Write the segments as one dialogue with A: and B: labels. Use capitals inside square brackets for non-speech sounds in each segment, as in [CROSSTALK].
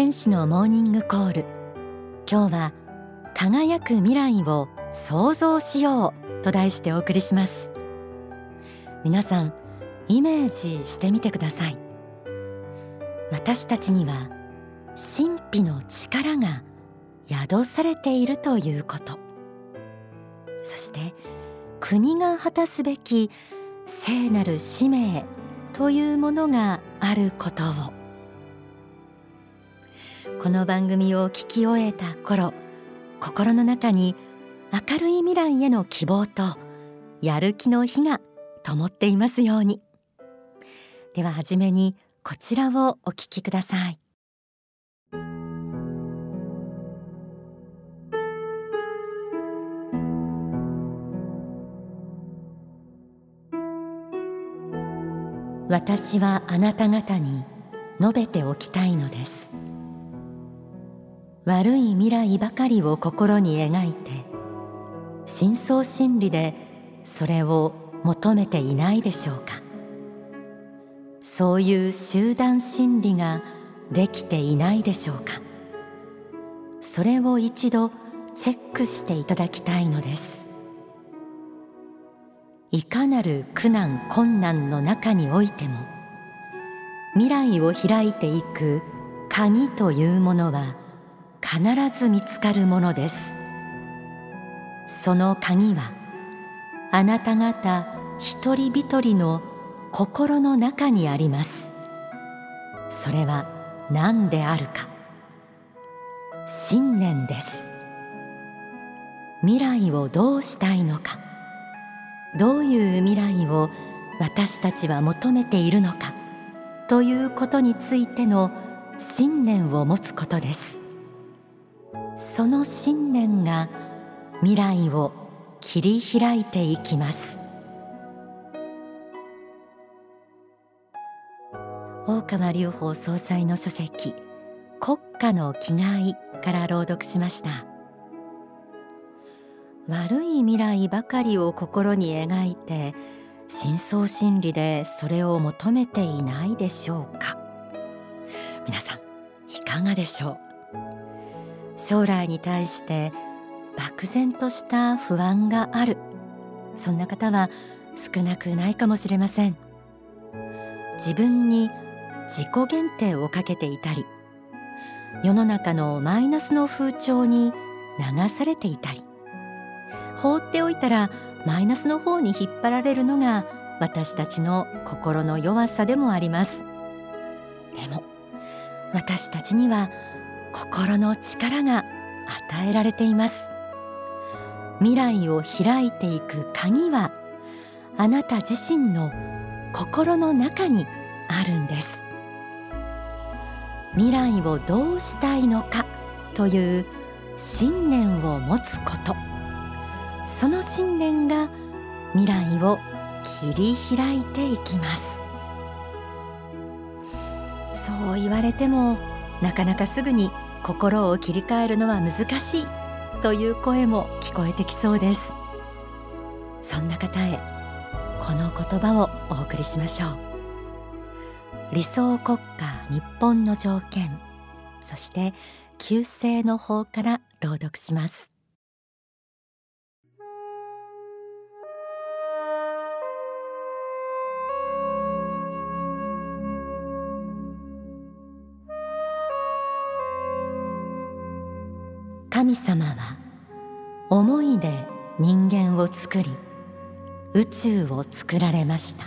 A: 天使のモーニングコール。今日は輝く未来を想像しようと題してお送りします。皆さんイメージしてみてください。私たちには神秘の力が宿されているということ。そして国が果たすべき聖なる使命というものがあることを。この番組を聞き終えた頃心の中に明るい未来への希望とやる気の火が灯っていますように。では初めにこちらをお聞きください。私はあなた方に述べておきたいのです。悪い未来ばかりを心に描いて深層心理でそれを求めていないでしょうか。そういう集団心理ができていないでしょうか。それを一度チェックしていただきたいのです。いかなる苦難困難の中においても未来を開いていく鍵というものは必ず見つかるものです。その鍵はあなた方一人一人の心の中にあります。それは何であるか。信念です。未来をどうしたいのか。どういう未来を私たちは求めているのか。ということについての信念を持つことです。その信念が未来を切り開いていきます。大川隆法総裁の書籍国家の気概から朗読しました。悪い未来ばかりを心に描いて深層心理でそれを求めていないでしょうか。皆さんいかがでしょう？将来に対して漠然とした不安がある。そんな方は少なくないかもしれません。自分に自己限定をかけていたり世の中のマイナスの風潮に流されていたり放っておいたらマイナスの方に引っ張られるのが私たちの心の弱さでもあります。でも私たちには心の力が与えられています。未来を開いていく鍵はあなた自身の心の中にあるんです。未来をどうしたいのかという信念を持つこと。その信念が未来を切り開いていきます。そう言われてもなかなかすぐに心を切り替えるのは難しいという声も聞こえてきそうです。そんな方へこの言葉をお送りしましょう。理想国家日本の条件そして旧姓の法から朗読します。神様は思いで人間を作り宇宙を作られました。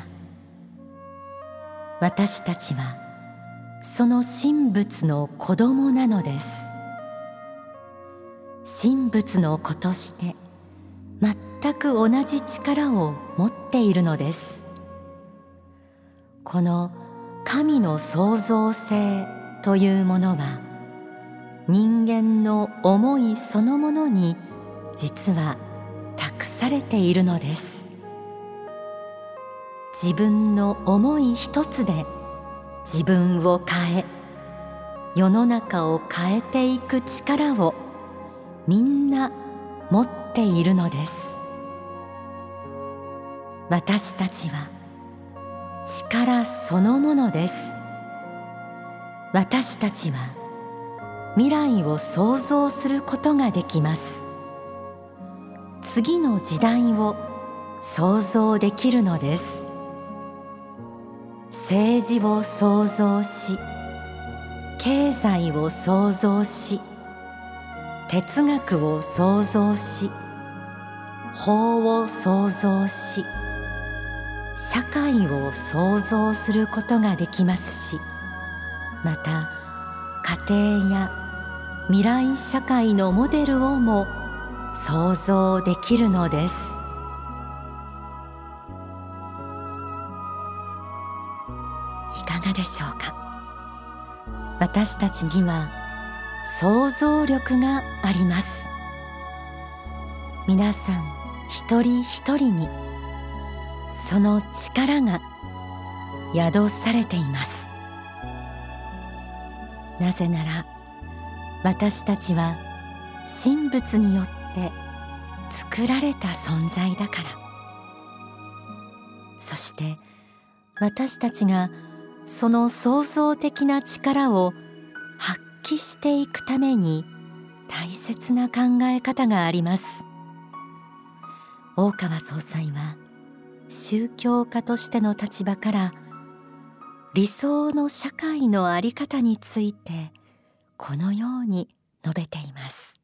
A: 私たちはその神仏の子供なのです。神仏の子として全く同じ力を持っているのです。この神の創造性というものは人間の思いそのものに実は託されているのです。自分の思い一つで自分を変え世の中を変えていく力をみんな持っているのです。私たちは力そのものです。私たちは未来を想像することができます。次の時代を想像できるのです。政治を創造し経済を創造し哲学を創造し法を創造し社会を創造することができますしまた家庭や未来社会のモデルをも想像できるのです。いかがでしょうか？私たちには想像力があります。皆さん一人一人にその力が宿されています。なぜなら私たちは神仏によって作られた存在だから。そして私たちがその創造的な力を発揮していくために大切な考え方があります。大川総裁は宗教家としての立場から理想の社会の在り方についてこのように述べています。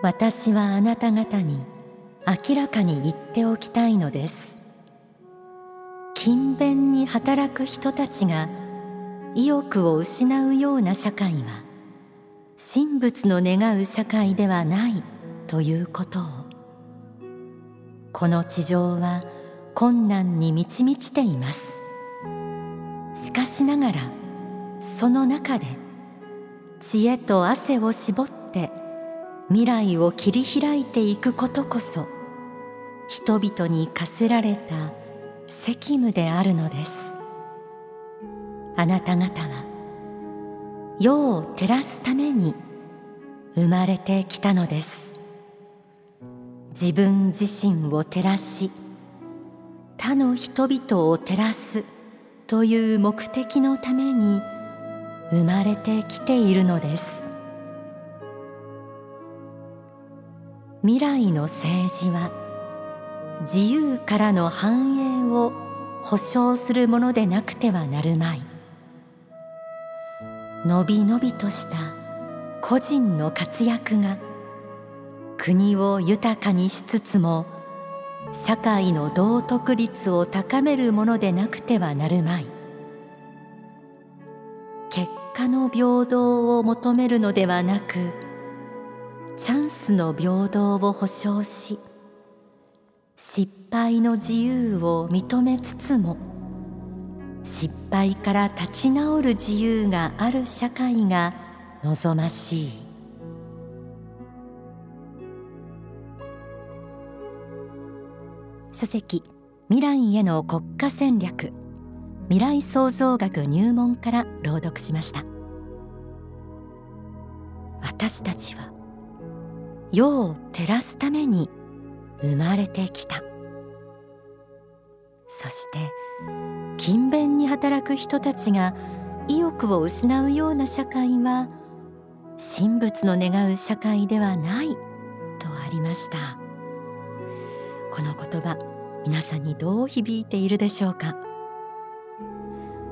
A: 私はあなた方に明らかに言っておきたいのです。勤勉に働く人たちが意欲を失うような社会は神仏の願う社会ではないということをこの地上は困難に満ち満ちています。しかしながらその中で知恵と汗を絞って未来を切り開いていくことこそ人々に課せられた責務であるのです。あなた方は世を照らすために生まれてきたのです。自分自身を照らし他の人々を照らすという目的のために生まれてきているのです。未来の政治は自由からの繁栄を保障するものでなくてはなるまい。のびのびとした個人の活躍が国を豊かにしつつも社会の道徳率を高めるものでなくてはなるまい。結果の平等を求めるのではなくチャンスの平等を保障し失敗の自由を認めつつも失敗から立ち直る自由がある社会が望ましい。書籍未来への国家戦略。未来創造学入門から朗読しました。私たちは世を照らすために生まれてきた。そして勤勉に働く人たちが意欲を失うような社会は神仏の願う社会ではないとありました。この言葉皆さんにどう響いているでしょうか？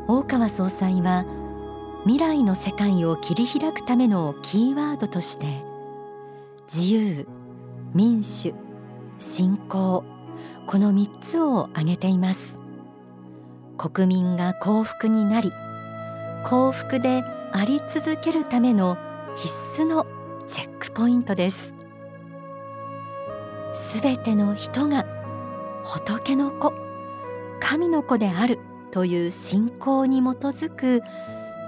A: 大川総裁は未来の世界を切り開くためのキーワードとして自由民主信仰この3つを挙げています。国民が幸福になり幸福であり続けるための必須のチェックポイントです。すべての人が仏の子神の子であるという信仰に基づく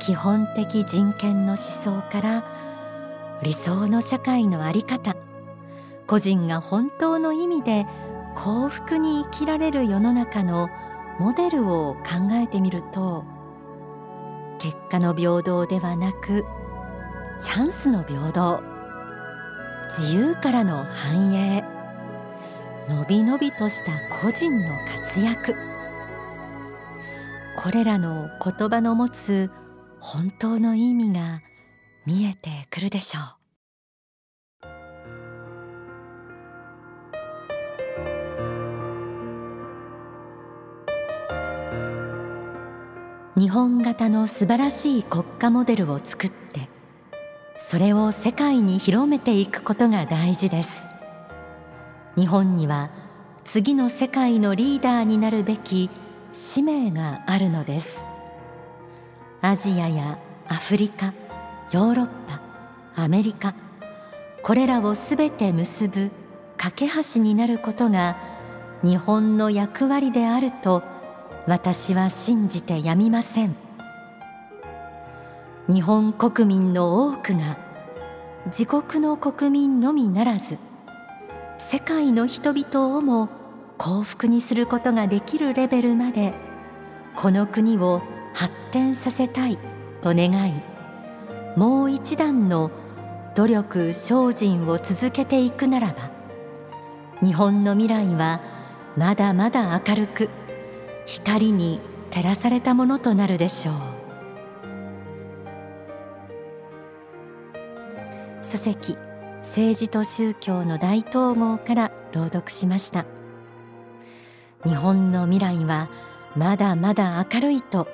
A: 基本的人権の思想から理想の社会の在り方個人が本当の意味で幸福に生きられる世の中のモデルを考えてみると結果の平等ではなくチャンスの平等自由からの繁栄のびのびとした個人の活躍。これらの言葉の持つ本当の意味が見えてくるでしょう。日本型の素晴らしい国家モデルを作ってそれを世界に広めていくことが大事です。日本には次の世界のリーダーになるべき使命があるのです。アジアやアフリカヨーロッパアメリカこれらをすべて結ぶ架け橋になることが日本の役割であると私は信じてやみません。日本国民の多くが自国の国民のみならず世界の人々をも幸福にすることができるレベルまでこの国を発展させたいと願いもう一段の努力精進を続けていくならば日本の未来はまだまだ明るく光に照らされたものとなるでしょう。書籍政治と宗教の大統合から朗読しました。日本の未来はまだまだ明るいと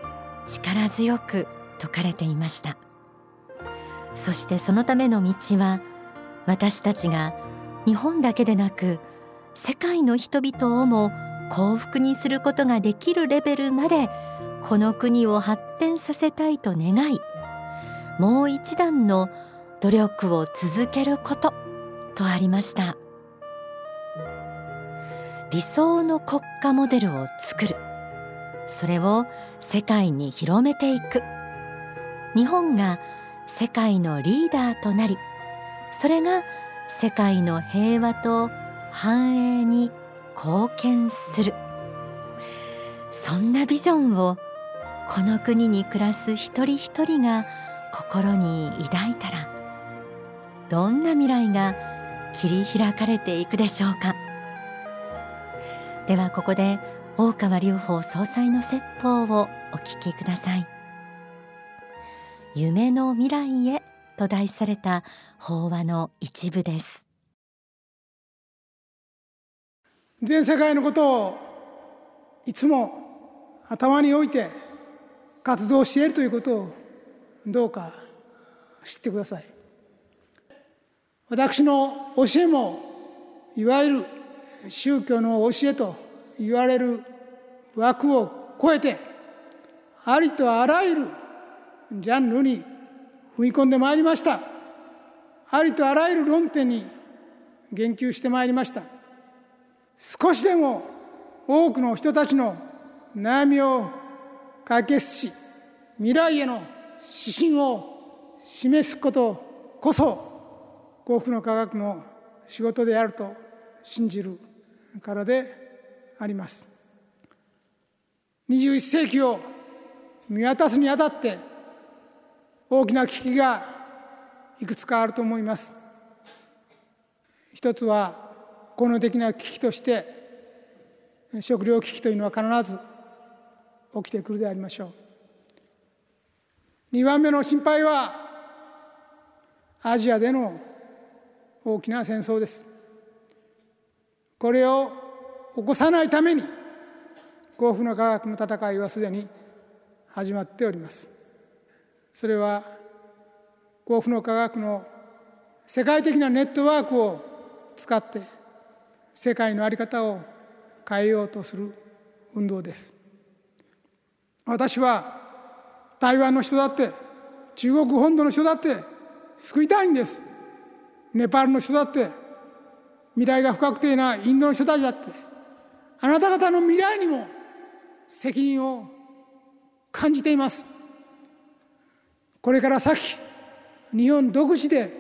A: 力強く説かれていました。そしてそのための道は私たちが日本だけでなく世界の人々をも幸福にすることができるレベルまでこの国を発展させたいと願いもう一段の努力を続けることとありました。理想の国家モデルを作る。それを世界に広めていく。日本が世界のリーダーとなりそれが世界の平和と繁栄に貢献する。そんなビジョンをこの国に暮らす一人一人が心に抱いたらどんな未来が切り開かれていくでしょうか。ではここで大川隆法総裁の説法をお聞きください。夢の未来へと題された法話の一部です。
B: 全世界のことをいつも頭に置いて活動しているということをどうか知ってください。私の教えもいわゆる宗教の教えと言われる枠を超えてありとあらゆるジャンルに踏み込んでまいりました。ありとあらゆる論点に言及してまいりました。少しでも多くの人たちの悩みを解決し未来への指針を示すことこそ幸福の科学の仕事であると信じるからであります。21世紀を見渡すにあたって大きな危機がいくつかあると思います。一つは効能的な危機として食糧危機というのは必ず起きてくるでありましょう。2番目の心配はアジアでの大きな戦争です。これを起こさないために幸福の科学の戦いはすでに始まっております。それは幸福の科学の世界的なネットワークを使って世界の在り方を変えようとする運動です。私は台湾の人だって中国本土の人だって救いたいんです。ネパールの人だって未来が不確定なインドの人たちだってあなた方の未来にも責任を感じています。これから先日本独自で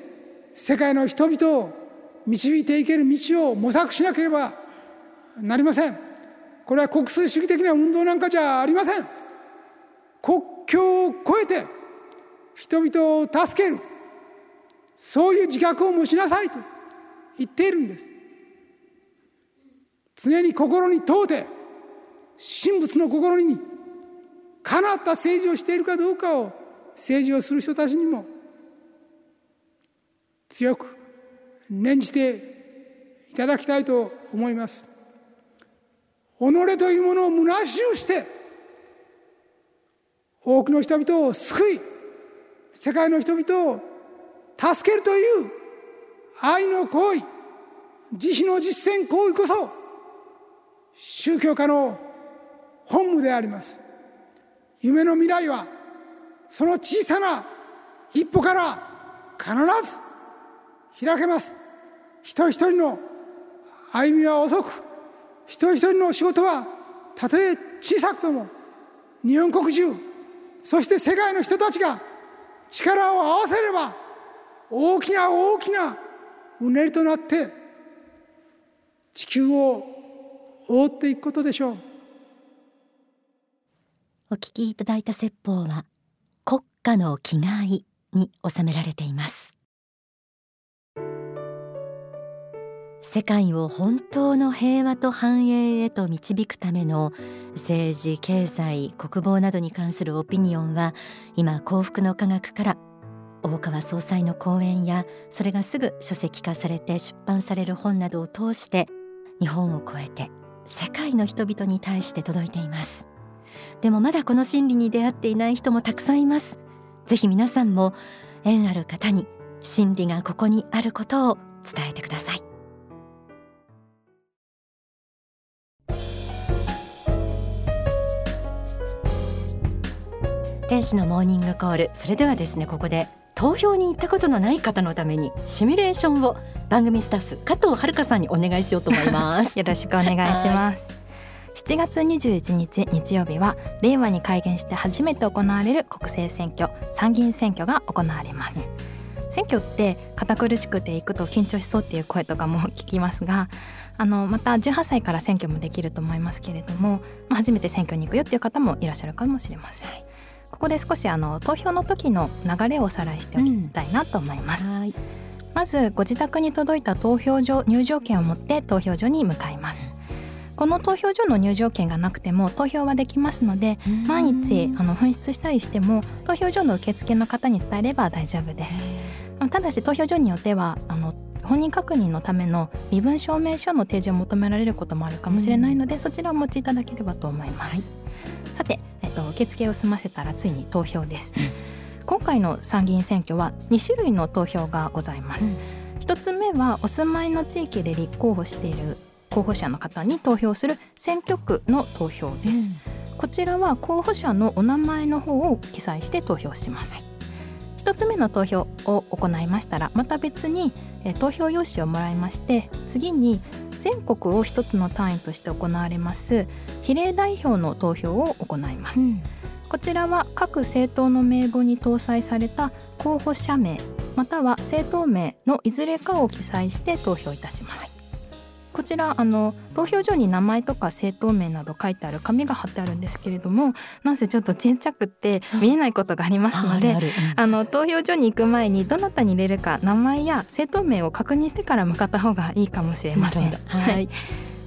B: 世界の人々を導いていける道を模索しなければなりません。これは国粋主義的な運動なんかじゃありません。国境を越えて人々を助ける。そういう自覚を持ちなさいと言っているんです。常に心に問うて神仏の心にかなった政治をしているかどうかを政治をする人たちにも強く念じていただきたいと思います。己というものを虚しゅうして多くの人々を救い世界の人々を助けるという愛の行為慈悲の実践行為こそ宗教家の本務であります。夢の未来はその小さな一歩から必ず開けます。一人一人の歩みは遅く一人一人の仕事はたとえ小さくとも日本国中そして世界の人たちが力を合わせれば大きな大きなうねりとなって地球を覆っていくことでしょう。
A: お聞きいただいた説法は国家の気概に収められています。世界を本当の平和と繁栄へと導くための政治経済国防などに関するオピニオンは今幸福の科学から大川総裁の講演やそれがすぐ書籍化されて出版される本などを通して日本を超えて世界の人々に対して届いています。でもまだこの真理に出会っていない人もたくさんいます。ぜひ皆さんも縁ある方に真理がここにあることを伝えてください。天使のモーニングコール。それではですねここで投票に行ったことのない方のためにシミュレーションを番組スタッフ加藤遥さんにお願いしようと思います。[LAUGHS]
C: よろしくお願いします。7月21日日曜日は令和に改元して初めて行われる国政選挙参議院選挙が行われます、選挙って堅苦しくていくと緊張しそうっていう声とかも聞きますがあのまた18歳から選挙もできると思いますけれども、まあ、初めて選挙に行くよっていう方もいらっしゃるかもしれません、ここで少しあの投票の時の流れをおさらいしておきたいなと思います、うん、まずご自宅に届いた投票所入場券を持って投票所に向かいます。この投票所の入場券がなくても投票はできますので万一あの紛失したりしても投票所の受付の方に伝えれば大丈夫です。ただし投票所によってはあの本人確認のための身分証明書の提示を求められることもあるかもしれないのでそちらをお持ちいただければと思います、はい、さてと受付を済ませたらついに投票です、うん、今回の参議院選挙は2種類の投票がございます、うん、1つ目はお住まいの地域で立候補している候補者の方に投票する選挙区の投票です、うん、こちらは候補者のお名前の方を記載して投票します、1つ目の投票を行いましたらまた別にえ投票用紙をもらいまして次に全国を一つの単位として行われます比例代表の投票を行います、うん、こちらは各政党の名簿に搭載された候補者名または政党名のいずれかを記載して投票いたします、こちらあの投票所に名前とか政党名など書いてある紙が貼ってあるんですけれどもなんせちょっとちっちゃくって見えないことがありますのであの投票所に行く前にどなたに入れるか名前や政党名を確認してから向かった方がいいかもしれません。はい。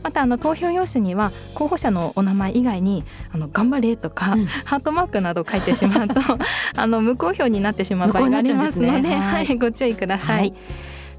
C: またあの投票用紙には候補者のお名前以外に「あの頑張れ」とか、うん、ハートマークなど書いてしまうと [LAUGHS] あの無効票になってしまう場合がありますので、ね、はい、ご注意ください。はい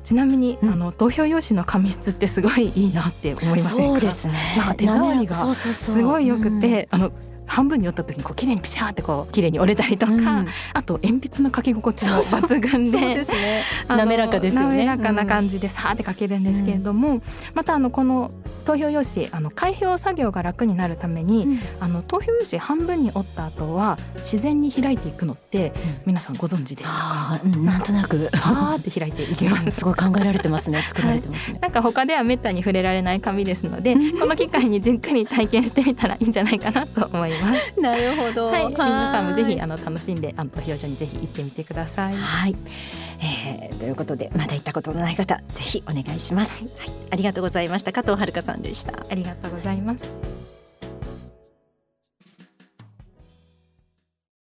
C: ちなみに、うん、あの投票用紙の紙質ってすごいいいなって思いませんか？
A: ですね。
C: なんか手触りがすごい良くて、あの半分に折った時にこう綺麗にピシャーってこう綺麗に折れたりとか、うん、あと鉛筆の書き心地も抜群で
A: ね、滑らかですよ
C: ね。滑らかな感じでさーって書けるんですけれども、うん、またあのこの投票用紙あの開票作業が楽になるために、うん、あの投票用紙半分に折った後は自然に開いていくのって皆さんご存知でしたか、
A: なんとなく。
C: パーって開いていきます
A: すごい考えられてますね作られてますね、
C: はい、なんか他ではめったに触れられない紙ですのでこの機会にじっくり体験してみたらいいんじゃないかなと思います。ます。
A: なるほど。
C: はい、皆さんもぜひあの楽しんであの投票所にぜひ行ってみてください。
A: はい。えー、ということでまだ行ったことのない方ぜひお願いします。はい、ありがとうございました加藤遥さんでした。
C: ありがとうございます。